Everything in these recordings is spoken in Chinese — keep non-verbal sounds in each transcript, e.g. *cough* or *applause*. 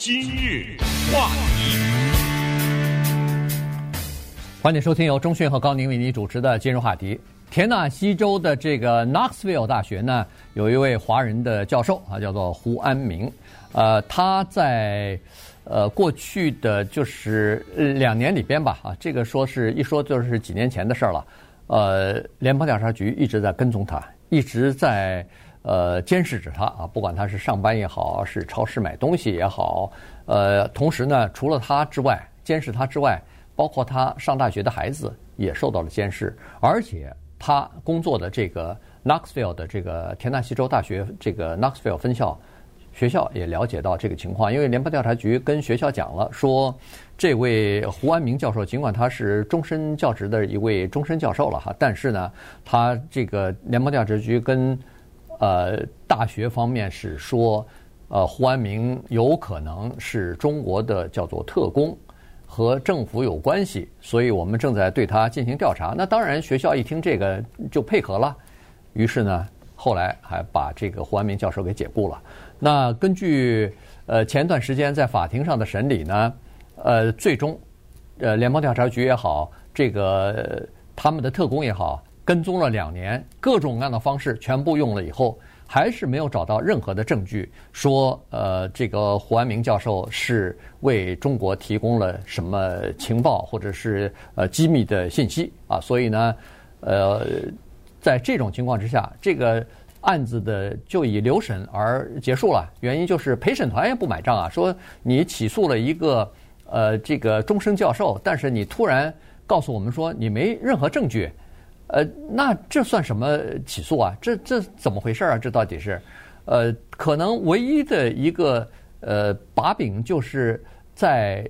今日话题，欢迎收听由中讯和高宁为您主持的今日话题。田纳西州的这个 Knoxville 大学呢，有一位华人的教授啊，叫做胡安明。呃，他在呃过去的就是两年里边吧，啊，这个说是一说就是几年前的事儿了。呃，联邦调查局一直在跟踪他，一直在。呃，监视着他啊，不管他是上班也好，是超市买东西也好，呃，同时呢，除了他之外，监视他之外，包括他上大学的孩子也受到了监视，而且他工作的这个 Knoxville 的这个田纳西州大学这个 Knoxville 分校学校也了解到这个情况，因为联邦调查局跟学校讲了，说这位胡安民教授尽管他是终身教职的一位终身教授了哈，但是呢，他这个联邦调查局跟呃，大学方面是说，呃，胡安民有可能是中国的叫做特工，和政府有关系，所以我们正在对他进行调查。那当然，学校一听这个就配合了，于是呢，后来还把这个胡安民教授给解雇了。那根据呃前段时间在法庭上的审理呢，呃，最终呃联邦调查局也好，这个他们的特工也好。跟踪了两年，各种各样的方式全部用了以后，还是没有找到任何的证据说，呃，这个胡安明教授是为中国提供了什么情报或者是呃机密的信息啊。所以呢，呃，在这种情况之下，这个案子的就以留审而结束了。原因就是陪审团也不买账啊，说你起诉了一个呃这个终身教授，但是你突然告诉我们说你没任何证据。呃，那这算什么起诉啊？这这怎么回事啊？这到底是，呃，可能唯一的一个呃把柄，就是在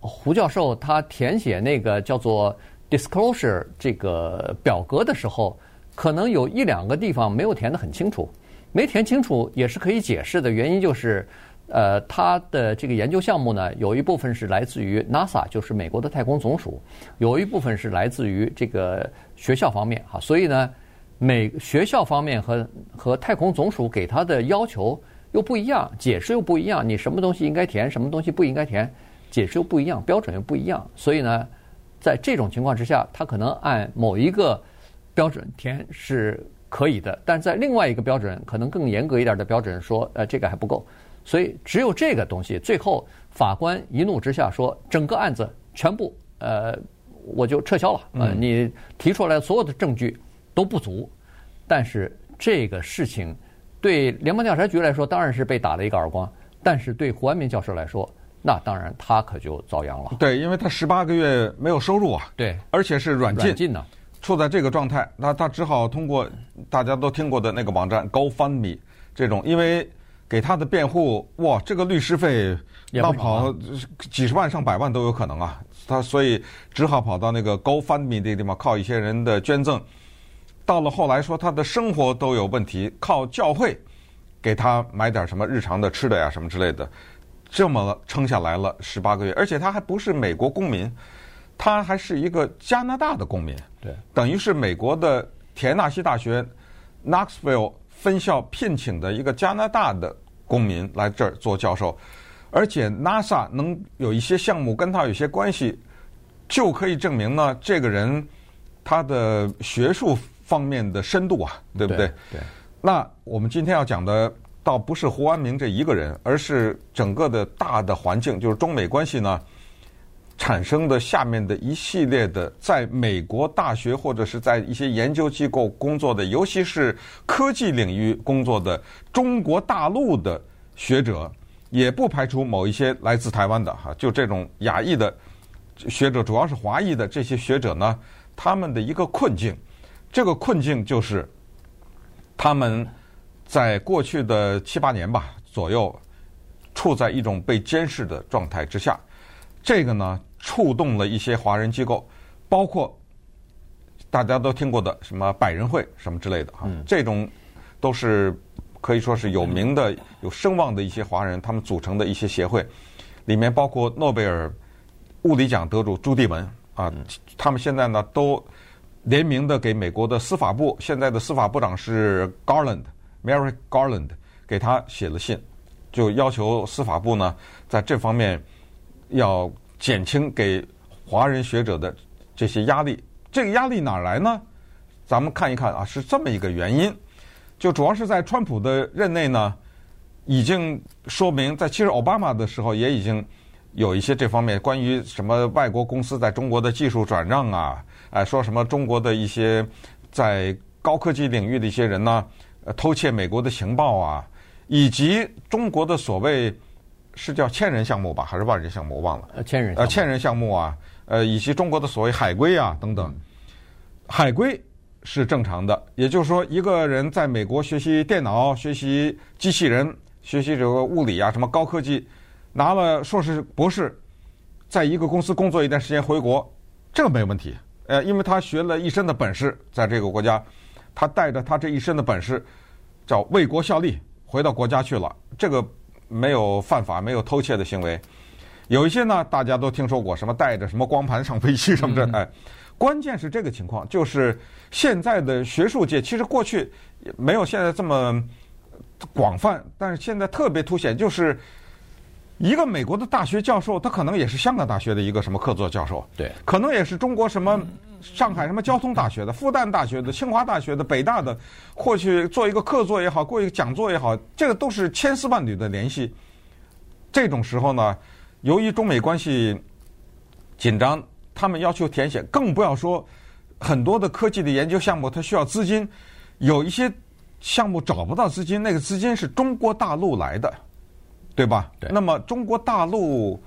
胡教授他填写那个叫做 disclosure 这个表格的时候，可能有一两个地方没有填得很清楚，没填清楚也是可以解释的。原因就是。呃，他的这个研究项目呢，有一部分是来自于 NASA，就是美国的太空总署；有一部分是来自于这个学校方面哈。所以呢，每学校方面和和太空总署给他的要求又不一样，解释又不一样。你什么东西应该填，什么东西不应该填，解释又不一样，标准又不一样。所以呢，在这种情况之下，他可能按某一个标准填是可以的，但在另外一个标准，可能更严格一点的标准说，呃，这个还不够。所以只有这个东西，最后法官一怒之下说，整个案子全部呃我就撤销了。呃，你提出来所有的证据都不足，但是这个事情对联邦调查局来说当然是被打了一个耳光，但是对胡安民教授来说，那当然他可就遭殃了。对，因为他十八个月没有收入啊，对，而且是软禁，软禁呢，处在这个状态，那他只好通过大家都听过的那个网站 GoFundMe 这种，因为。给他的辩护，哇，这个律师费要跑几十万上百万都有可能啊！他所以只好跑到那个 GoFundMe 这个地方，靠一些人的捐赠。到了后来说他的生活都有问题，靠教会给他买点什么日常的吃的呀什么之类的，这么撑下来了十八个月。而且他还不是美国公民，他还是一个加拿大的公民，对，等于是美国的田纳西大学 Knoxville。分校聘请的一个加拿大的公民来这儿做教授，而且 NASA 能有一些项目跟他有些关系，就可以证明呢，这个人他的学术方面的深度啊，对不对？对。那我们今天要讲的倒不是胡安明这一个人，而是整个的大的环境，就是中美关系呢。产生的下面的一系列的，在美国大学或者是在一些研究机构工作的，尤其是科技领域工作的中国大陆的学者，也不排除某一些来自台湾的哈，就这种亚裔的学者，主要是华裔的这些学者呢，他们的一个困境，这个困境就是他们在过去的七八年吧左右，处在一种被监视的状态之下，这个呢。触动了一些华人机构，包括大家都听过的什么百人会什么之类的哈，这种都是可以说是有名的、有声望的一些华人他们组成的一些协会，里面包括诺贝尔物理奖得主朱棣文啊，他们现在呢都联名的给美国的司法部，现在的司法部长是 Garland，Merrick Garland，给他写了信。就要求司法部呢，在这方面要减轻给华人学者的这些压力。这个压力哪来呢？咱们看一看啊，是这么一个原因，就主要是在川普的任内呢，已经说明在其实奥巴马的时候也已经有一些这方面关于什么外国公司在中国的技术转让啊，哎，说什么中国的一些在高科技领域的一些人呢，偷窃美国的情报啊，以及中国的所谓是叫千人项目吧，还是万人项目？我忘了。呃，千人。呃，千人项目啊，呃，以及中国的所谓海归啊等等，海归。是正常的，也就是说，一个人在美国学习电脑、学习机器人、学习这个物理啊，什么高科技，拿了硕士、博士，在一个公司工作一段时间回国，这个没有问题。呃，因为他学了一身的本事，在这个国家，他带着他这一身的本事，叫为国效力，回到国家去了，这个没有犯法，没有偷窃的行为。有一些呢，大家都听说过，什么带着什么光盘上飞机什么的，哎。关键是这个情况，就是现在的学术界其实过去没有现在这么广泛，但是现在特别凸显，就是一个美国的大学教授，他可能也是香港大学的一个什么客座教授，对，可能也是中国什么上海什么交通大学的、复旦大学的、清华大学的、北大的，或去做一个客座也好，过一个讲座也好，这个都是千丝万缕的联系。这种时候呢，由于中美关系紧张。他们要求填写，更不要说很多的科技的研究项目，它需要资金。有一些项目找不到资金，那个资金是中国大陆来的，对吧？对。那么中国大陆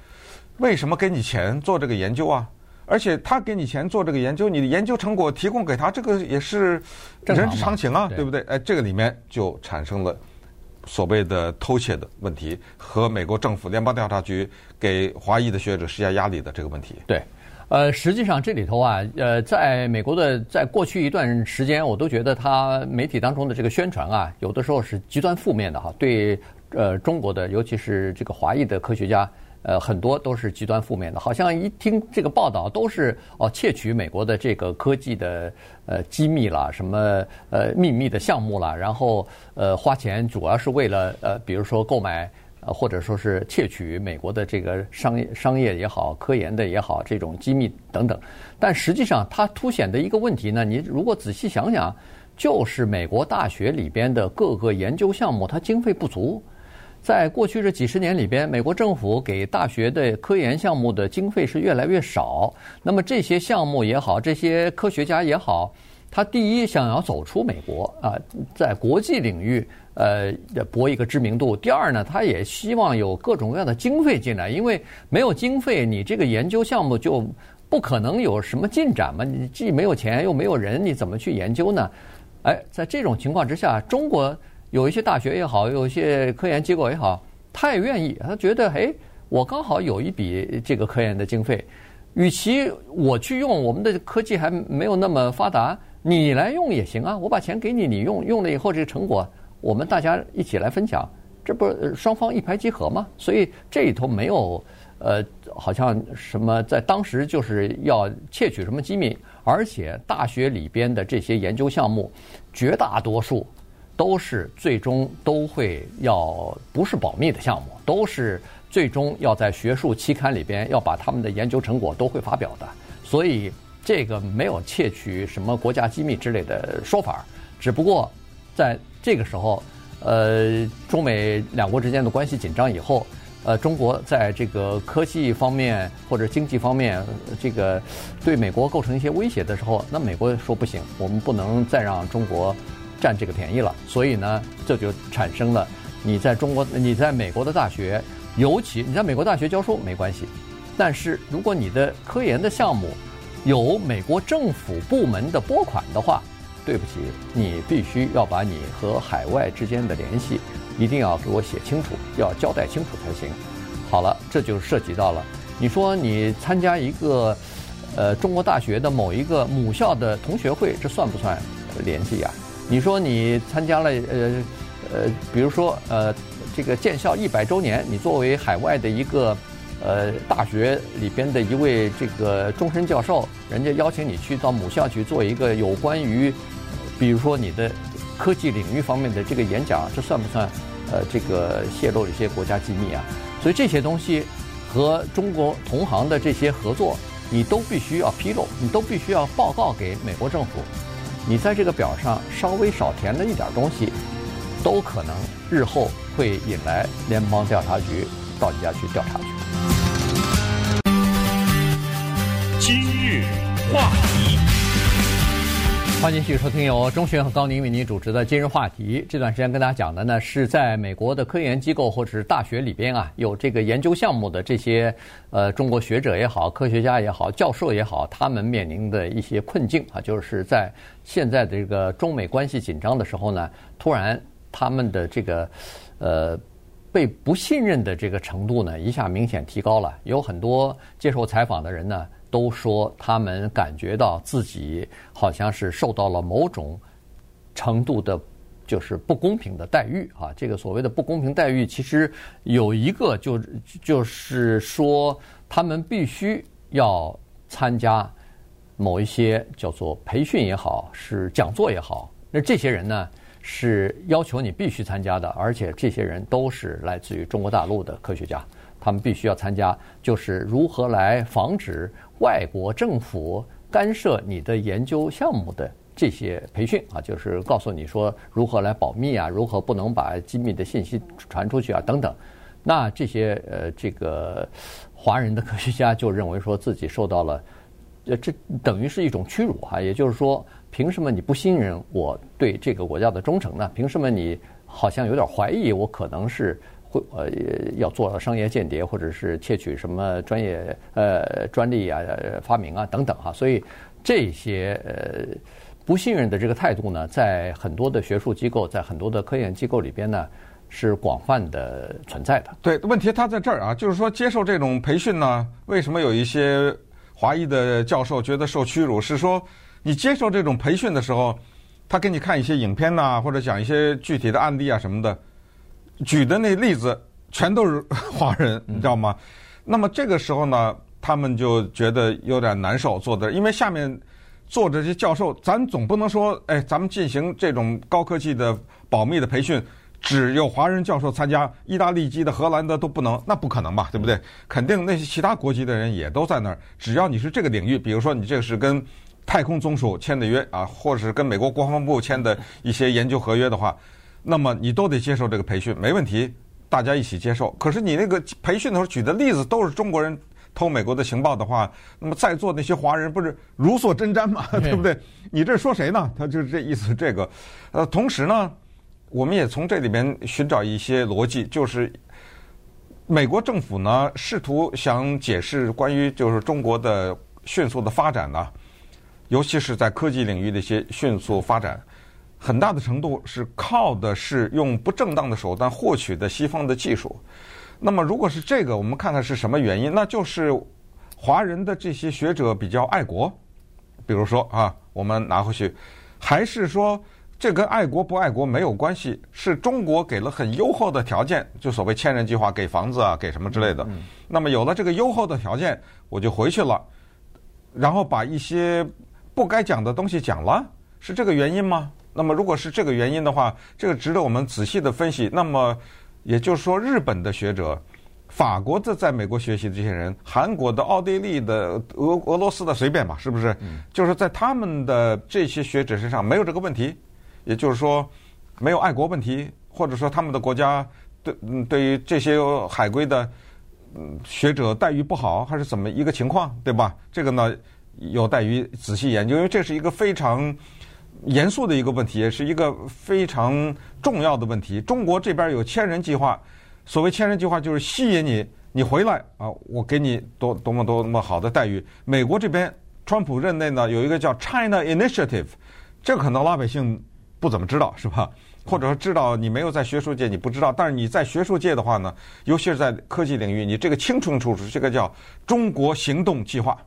为什么给你钱做这个研究啊？而且他给你钱做这个研究，你的研究成果提供给他，这个也是人之常情啊，对不对？哎，这个里面就产生了所谓的偷窃的问题，和美国政府联邦调查局给华裔的学者施加压力的这个问题。对。呃，实际上这里头啊，呃，在美国的在过去一段时间，我都觉得他媒体当中的这个宣传啊，有的时候是极端负面的哈。对，呃，中国的尤其是这个华裔的科学家，呃，很多都是极端负面的，好像一听这个报道都是哦窃取美国的这个科技的呃机密啦，什么呃秘密的项目啦，然后呃花钱主要是为了呃比如说购买。呃，或者说是窃取美国的这个商业、商业也好，科研的也好，这种机密等等。但实际上，它凸显的一个问题呢，你如果仔细想想，就是美国大学里边的各个研究项目，它经费不足。在过去这几十年里边，美国政府给大学的科研项目的经费是越来越少。那么这些项目也好，这些科学家也好，他第一想要走出美国啊，在国际领域。呃，博一个知名度。第二呢，他也希望有各种各样的经费进来，因为没有经费，你这个研究项目就不可能有什么进展嘛。你既没有钱，又没有人，你怎么去研究呢？哎，在这种情况之下，中国有一些大学也好，有一些科研机构也好，他也愿意，他觉得，哎，我刚好有一笔这个科研的经费，与其我去用，我们的科技还没有那么发达，你来用也行啊，我把钱给你，你用，用了以后这个成果。我们大家一起来分享，这不是双方一拍即合吗？所以这里头没有呃，好像什么在当时就是要窃取什么机密，而且大学里边的这些研究项目，绝大多数都是最终都会要不是保密的项目，都是最终要在学术期刊里边要把他们的研究成果都会发表的，所以这个没有窃取什么国家机密之类的说法，只不过在。这个时候，呃，中美两国之间的关系紧张以后，呃，中国在这个科技方面或者经济方面，这个对美国构成一些威胁的时候，那美国说不行，我们不能再让中国占这个便宜了。所以呢，这就产生了你在中国、你在美国的大学，尤其你在美国大学教书没关系，但是如果你的科研的项目有美国政府部门的拨款的话。对不起，你必须要把你和海外之间的联系，一定要给我写清楚，要交代清楚才行。好了，这就涉及到了，你说你参加一个，呃，中国大学的某一个母校的同学会，这算不算联系呀？你说你参加了，呃，呃，比如说，呃，这个建校一百周年，你作为海外的一个。呃，大学里边的一位这个终身教授，人家邀请你去到母校去做一个有关于，比如说你的科技领域方面的这个演讲，这算不算呃这个泄露一些国家机密啊，所以这些东西和中国同行的这些合作，你都必须要披露，你都必须要报告给美国政府。你在这个表上稍微少填了一点东西，都可能日后会引来联邦调查局到你家去调查去。今日话题。欢迎继续收听由钟学和高宁为您主持的今日话题。这段时间跟大家讲的呢，是在美国的科研机构或者是大学里边啊，有这个研究项目的这些呃中国学者也好、科学家也好、教授也好，他们面临的一些困境啊，就是在现在的这个中美关系紧张的时候呢，突然他们的这个呃被不信任的这个程度呢，一下明显提高了。有很多接受采访的人呢。都说他们感觉到自己好像是受到了某种程度的，就是不公平的待遇啊。这个所谓的不公平待遇，其实有一个就就是说，他们必须要参加某一些叫做培训也好，是讲座也好。那这些人呢，是要求你必须参加的，而且这些人都是来自于中国大陆的科学家，他们必须要参加，就是如何来防止。外国政府干涉你的研究项目的这些培训啊，就是告诉你说如何来保密啊，如何不能把机密的信息传出去啊，等等。那这些呃，这个华人的科学家就认为说自己受到了，呃，这等于是一种屈辱哈。也就是说，凭什么你不信任我对这个国家的忠诚呢？凭什么你好像有点怀疑我可能是？会呃要做商业间谍，或者是窃取什么专业呃专利啊、发明啊等等哈，所以这些呃不信任的这个态度呢，在很多的学术机构，在很多的科研机构里边呢，是广泛的存在的。对，问题他在这儿啊，就是说接受这种培训呢，为什么有一些华裔的教授觉得受屈辱？是说你接受这种培训的时候，他给你看一些影片呐，或者讲一些具体的案例啊什么的。举的那例子全都是 *laughs* 华人，你知道吗？那么这个时候呢，他们就觉得有点难受，坐的，因为下面坐着这些教授，咱总不能说，哎，咱们进行这种高科技的保密的培训，只有华人教授参加，意大利籍的、荷兰的都不能，那不可能吧？对不对？肯定那些其他国籍的人也都在那儿，只要你是这个领域，比如说你这个是跟太空总署签的约啊，或者是跟美国国防部签的一些研究合约的话。那么你都得接受这个培训，没问题，大家一起接受。可是你那个培训的时候举的例子都是中国人偷美国的情报的话，那么在座那些华人不是如坐针毡吗？*laughs* 对不对？你这说谁呢？他就是这意思。这个，呃，同时呢，我们也从这里边寻找一些逻辑，就是美国政府呢试图想解释关于就是中国的迅速的发展呢，尤其是在科技领域的一些迅速发展。很大的程度是靠的是用不正当的手段获取的西方的技术。那么，如果是这个，我们看看是什么原因？那就是华人的这些学者比较爱国。比如说啊，我们拿回去，还是说这跟爱国不爱国没有关系？是中国给了很优厚的条件，就所谓千人计划，给房子啊，给什么之类的。那么有了这个优厚的条件，我就回去了，然后把一些不该讲的东西讲了，是这个原因吗？那么，如果是这个原因的话，这个值得我们仔细的分析。那么，也就是说，日本的学者、法国的在美国学习的这些人、韩国的、奥地利的、俄俄罗斯的，随便吧，是不是？就是在他们的这些学者身上没有这个问题，也就是说，没有爱国问题，或者说他们的国家对嗯对于这些海归的嗯学者待遇不好，还是怎么一个情况，对吧？这个呢，有待于仔细研究，因为这是一个非常。严肃的一个问题，也是一个非常重要的问题。中国这边有千人计划，所谓千人计划就是吸引你，你回来啊，我给你多多么多么好的待遇。美国这边，川普任内呢有一个叫 China Initiative，这个可能老百姓不怎么知道，是吧？或者说知道你没有在学术界，你不知道。但是你在学术界的话呢，尤其是在科技领域，你这个清清楚楚，这个叫中国行动计划，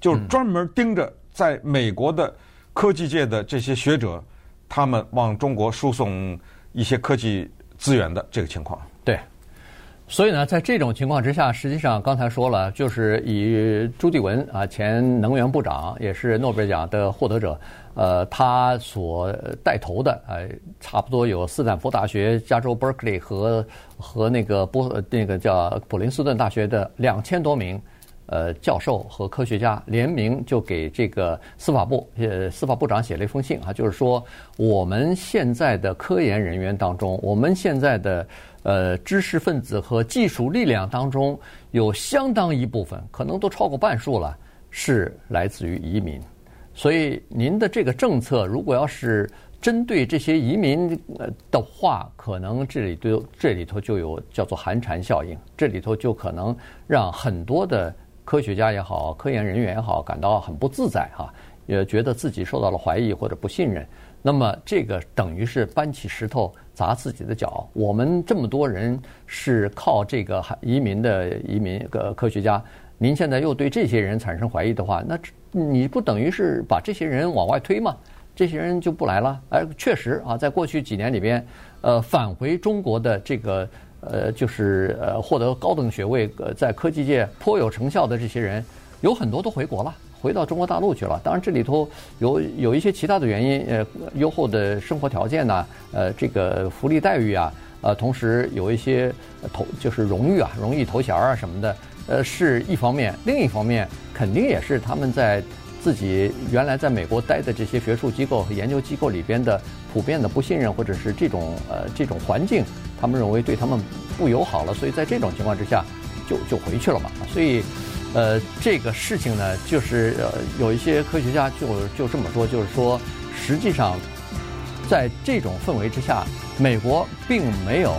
就是专门盯着在美国的。科技界的这些学者，他们往中国输送一些科技资源的这个情况，对，所以呢，在这种情况之下，实际上刚才说了，就是以朱棣文啊，前能源部长，也是诺贝尔奖的获得者，呃，他所带头的，呃，差不多有斯坦福大学、加州 Berkeley 和和那个波那个叫普林斯顿大学的两千多名呃教授和科学家联名就给这个司法部呃司法部长写了一封信啊，就是说我们现在的科研人员当中，我们现在的。呃，知识分子和技术力量当中，有相当一部分，可能都超过半数了，是来自于移民。所以，您的这个政策，如果要是针对这些移民的话，可能这里头这里头就有叫做寒蝉效应，这里头就可能让很多的科学家也好，科研人员也好，感到很不自在哈，也觉得自己受到了怀疑或者不信任。那么，这个等于是搬起石头砸自己的脚。我们这么多人是靠这个移民的移民个科学家，您现在又对这些人产生怀疑的话，那你不等于是把这些人往外推吗？这些人就不来了。哎，确实啊，在过去几年里边，呃，返回中国的这个呃，就是呃，获得高等学位，呃，在科技界颇有成效的这些人，有很多都回国了。回到中国大陆去了，当然这里头有有一些其他的原因，呃，优厚的生活条件呐，呃，这个福利待遇啊，呃，同时有一些头就是荣誉啊，荣誉头衔啊什么的，呃，是一方面，另一方面肯定也是他们在自己原来在美国待的这些学术机构和研究机构里边的普遍的不信任，或者是这种呃这种环境，他们认为对他们不友好了，所以在这种情况之下就就回去了嘛，所以。呃，这个事情呢，就是呃，有一些科学家就就这么说，就是说，实际上，在这种氛围之下，美国并没有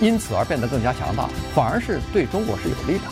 因此而变得更加强大，反而是对中国是有利的。